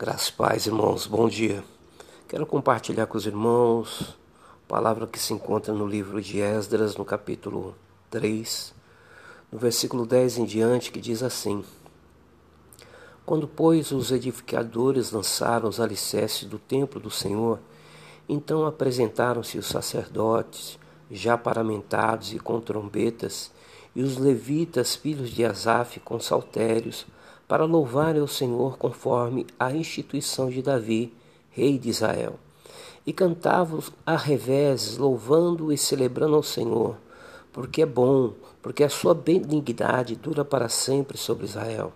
Graças paz, irmãos. Bom dia. Quero compartilhar com os irmãos a palavra que se encontra no livro de Esdras, no capítulo 3, no versículo 10 em diante, que diz assim: Quando, pois, os edificadores lançaram os alicerces do templo do Senhor, então apresentaram-se os sacerdotes, já paramentados e com trombetas, e os levitas, filhos de Asaf, com saltérios, para louvarem o Senhor conforme a instituição de Davi, rei de Israel. E cantavam a revés, louvando e celebrando ao Senhor, porque é bom, porque a sua benignidade dura para sempre sobre Israel.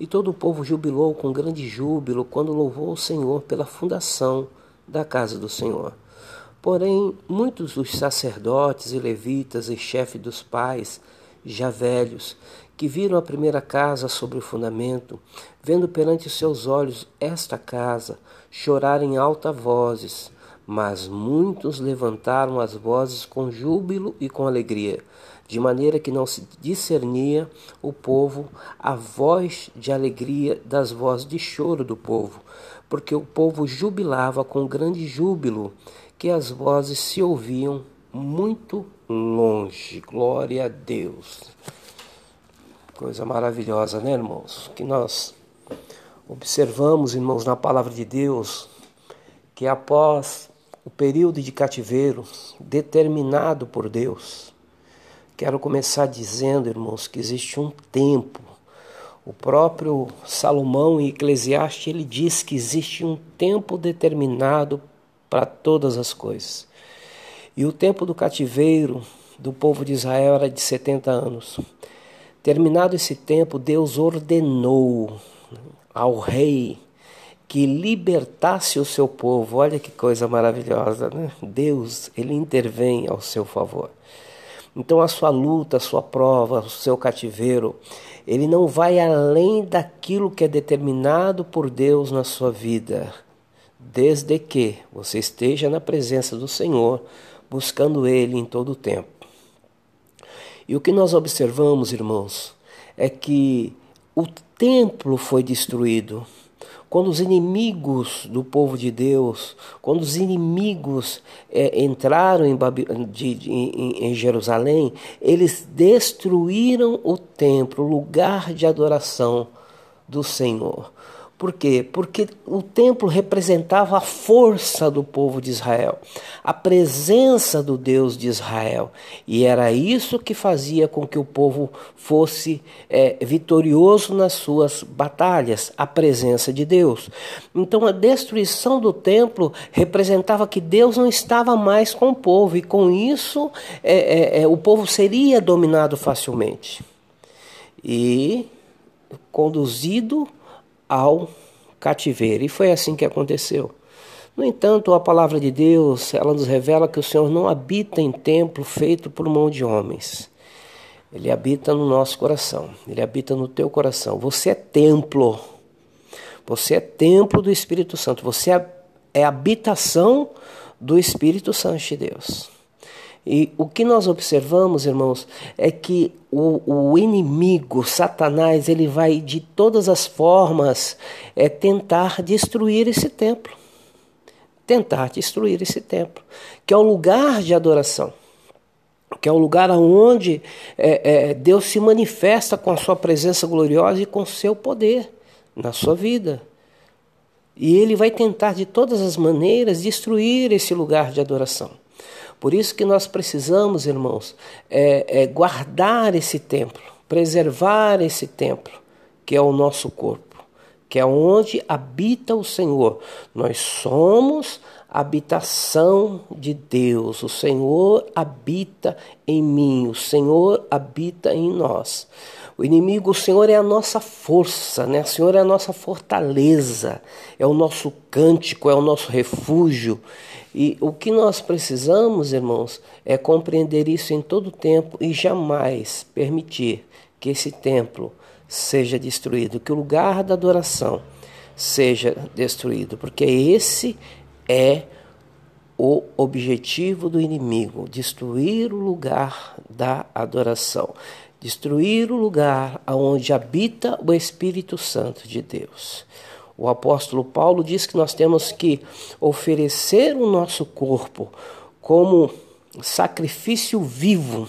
E todo o povo jubilou com grande júbilo quando louvou o Senhor pela fundação da casa do Senhor. Porém, muitos dos sacerdotes e levitas e chefes dos pais, já velhos, que viram a primeira casa sobre o fundamento, vendo perante seus olhos esta casa, chorarem alta vozes, mas muitos levantaram as vozes com júbilo e com alegria, de maneira que não se discernia o povo a voz de alegria das vozes de choro do povo, porque o povo jubilava com grande júbilo, que as vozes se ouviam muito longe. Glória a Deus. Coisa maravilhosa, né, irmãos? Que nós observamos, irmãos, na palavra de Deus, que após o período de cativeiro determinado por Deus, quero começar dizendo, irmãos, que existe um tempo. O próprio Salomão em Eclesiastes ele diz que existe um tempo determinado para todas as coisas. E o tempo do cativeiro do povo de Israel era de 70 anos. Terminado esse tempo, Deus ordenou ao rei que libertasse o seu povo. Olha que coisa maravilhosa, né? Deus, ele intervém ao seu favor. Então a sua luta, a sua prova, o seu cativeiro, ele não vai além daquilo que é determinado por Deus na sua vida, desde que você esteja na presença do Senhor, buscando ele em todo o tempo. E o que nós observamos, irmãos, é que o templo foi destruído. Quando os inimigos do povo de Deus, quando os inimigos é, entraram em, de, de, em, em Jerusalém, eles destruíram o templo, o lugar de adoração do Senhor. Por quê? Porque o templo representava a força do povo de Israel, a presença do Deus de Israel. E era isso que fazia com que o povo fosse é, vitorioso nas suas batalhas, a presença de Deus. Então a destruição do templo representava que Deus não estava mais com o povo, e com isso é, é, é o povo seria dominado facilmente. E conduzido ao cativeiro. E foi assim que aconteceu. No entanto, a palavra de Deus, ela nos revela que o Senhor não habita em templo feito por mão de homens. Ele habita no nosso coração. Ele habita no teu coração. Você é templo. Você é templo do Espírito Santo. Você é, é habitação do Espírito Santo de Deus. E o que nós observamos, irmãos, é que o, o inimigo, Satanás, ele vai de todas as formas é, tentar destruir esse templo. Tentar destruir esse templo, que é o lugar de adoração que é o lugar onde é, é, Deus se manifesta com a sua presença gloriosa e com o seu poder na sua vida. E ele vai tentar de todas as maneiras destruir esse lugar de adoração. Por isso que nós precisamos, irmãos, é, é guardar esse templo, preservar esse templo, que é o nosso corpo, que é onde habita o Senhor. Nós somos habitação de Deus. O Senhor habita em mim, o Senhor habita em nós. O inimigo, o Senhor é a nossa força, né? O Senhor é a nossa fortaleza, é o nosso cântico, é o nosso refúgio. E o que nós precisamos, irmãos, é compreender isso em todo tempo e jamais permitir que esse templo seja destruído, que o lugar da adoração seja destruído, porque esse é o objetivo do inimigo, destruir o lugar da adoração, destruir o lugar onde habita o Espírito Santo de Deus. O apóstolo Paulo diz que nós temos que oferecer o nosso corpo como sacrifício vivo,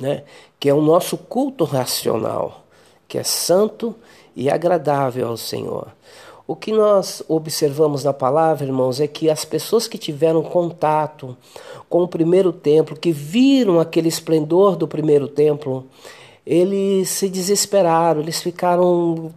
né? que é o nosso culto racional, que é santo e agradável ao Senhor. O que nós observamos na palavra, irmãos, é que as pessoas que tiveram contato com o primeiro templo, que viram aquele esplendor do primeiro templo, eles se desesperaram, eles ficaram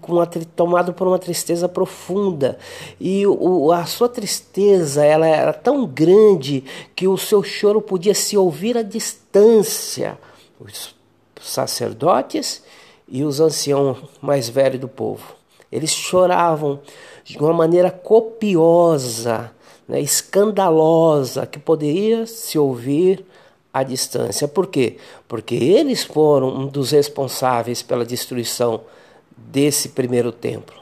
tomados por uma tristeza profunda. E o, a sua tristeza ela era tão grande que o seu choro podia se ouvir à distância. Os sacerdotes e os anciãos mais velhos do povo. Eles choravam de uma maneira copiosa, né, escandalosa, que poderia se ouvir à distância. Por quê? Porque eles foram um dos responsáveis pela destruição desse primeiro templo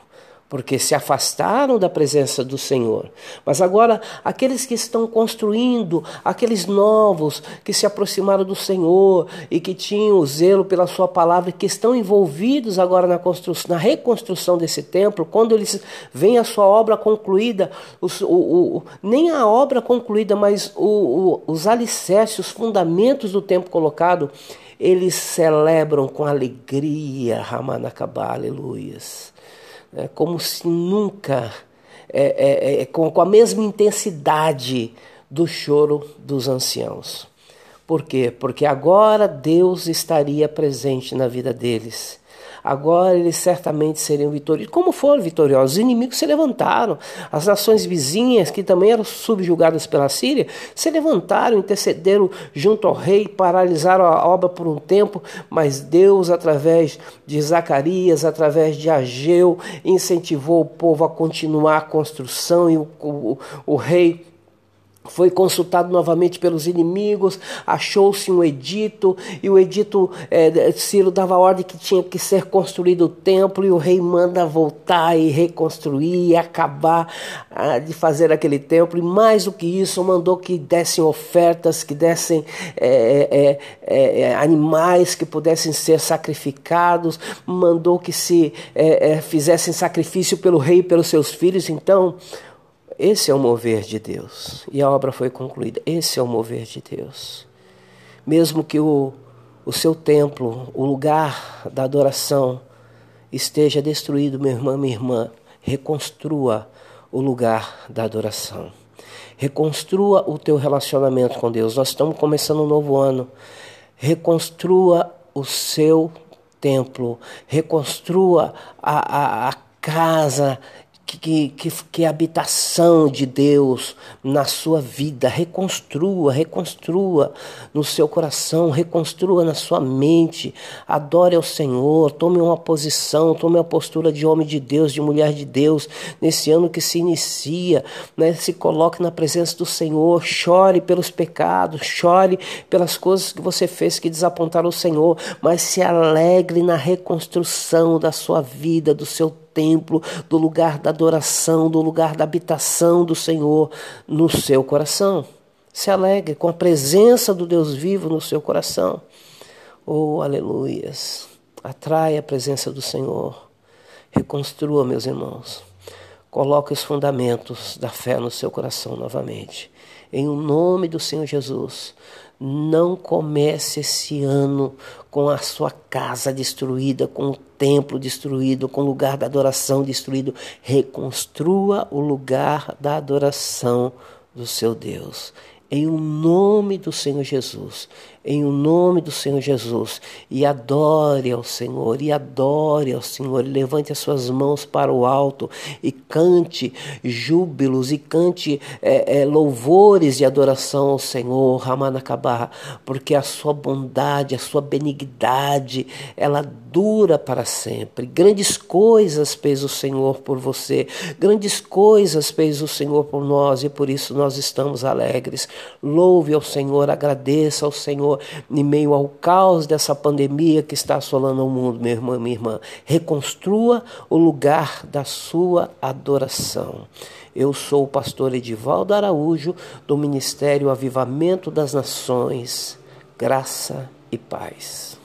porque se afastaram da presença do Senhor. Mas agora, aqueles que estão construindo, aqueles novos que se aproximaram do Senhor e que tinham o zelo pela Sua palavra, que estão envolvidos agora na, construção, na reconstrução desse templo, quando eles veem a sua obra concluída, os, o, o, nem a obra concluída, mas o, os alicerces, os fundamentos do templo colocado, eles celebram com alegria, Ramanakabá, aleluias é como se nunca, é, é, é, com, com a mesma intensidade do choro dos anciãos. Por quê? Porque agora Deus estaria presente na vida deles agora eles certamente seriam vitoriosos. Como foram vitoriosos? Os inimigos se levantaram, as nações vizinhas, que também eram subjugadas pela Síria, se levantaram, intercederam junto ao rei, paralisaram a obra por um tempo, mas Deus, através de Zacarias, através de Ageu, incentivou o povo a continuar a construção e o, o, o rei foi consultado novamente pelos inimigos, achou-se um edito, e o edito, é, Ciro dava ordem que tinha que ser construído o templo, e o rei manda voltar e reconstruir, e acabar ah, de fazer aquele templo, e mais do que isso, mandou que dessem ofertas, que dessem é, é, animais que pudessem ser sacrificados, mandou que se fizessem sacrifício pelo rei e pelos seus filhos, então esse é o mover de Deus. E a obra foi concluída. Esse é o mover de Deus. Mesmo que o, o seu templo, o lugar da adoração, esteja destruído, meu irmão, minha irmã, reconstrua o lugar da adoração. Reconstrua o teu relacionamento com Deus. Nós estamos começando um novo ano. Reconstrua o seu templo. Reconstrua a, a, a casa que, que, que a habitação de Deus na sua vida reconstrua, reconstrua no seu coração, reconstrua na sua mente. Adore ao Senhor, tome uma posição, tome uma postura de homem de Deus, de mulher de Deus, nesse ano que se inicia. Né? Se coloque na presença do Senhor, chore pelos pecados, chore pelas coisas que você fez que desapontaram o Senhor, mas se alegre na reconstrução da sua vida, do seu templo, do lugar da adoração, do lugar da habitação do Senhor no seu coração. Se alegre com a presença do Deus vivo no seu coração. Oh, aleluias. Atrai a presença do Senhor. Reconstrua, meus irmãos. Coloque os fundamentos da fé no seu coração novamente. Em o nome do Senhor Jesus. Não comece esse ano com a sua casa destruída, com o templo destruído, com o lugar da adoração destruído. Reconstrua o lugar da adoração do seu Deus. Em o nome do Senhor Jesus em o nome do Senhor Jesus e adore ao Senhor, e adore ao Senhor, e levante as suas mãos para o alto e cante júbilos e cante é, é, louvores de adoração ao Senhor, Ramanakabá, porque a sua bondade, a sua benignidade, ela dura para sempre. Grandes coisas fez o Senhor por você, grandes coisas fez o Senhor por nós e por isso nós estamos alegres. Louve ao Senhor, agradeça ao Senhor em meio ao caos dessa pandemia que está assolando o mundo, meu irmão e minha irmã. Reconstrua o lugar da sua adoração. Eu sou o pastor Edivaldo Araújo, do Ministério Avivamento das Nações. Graça e paz.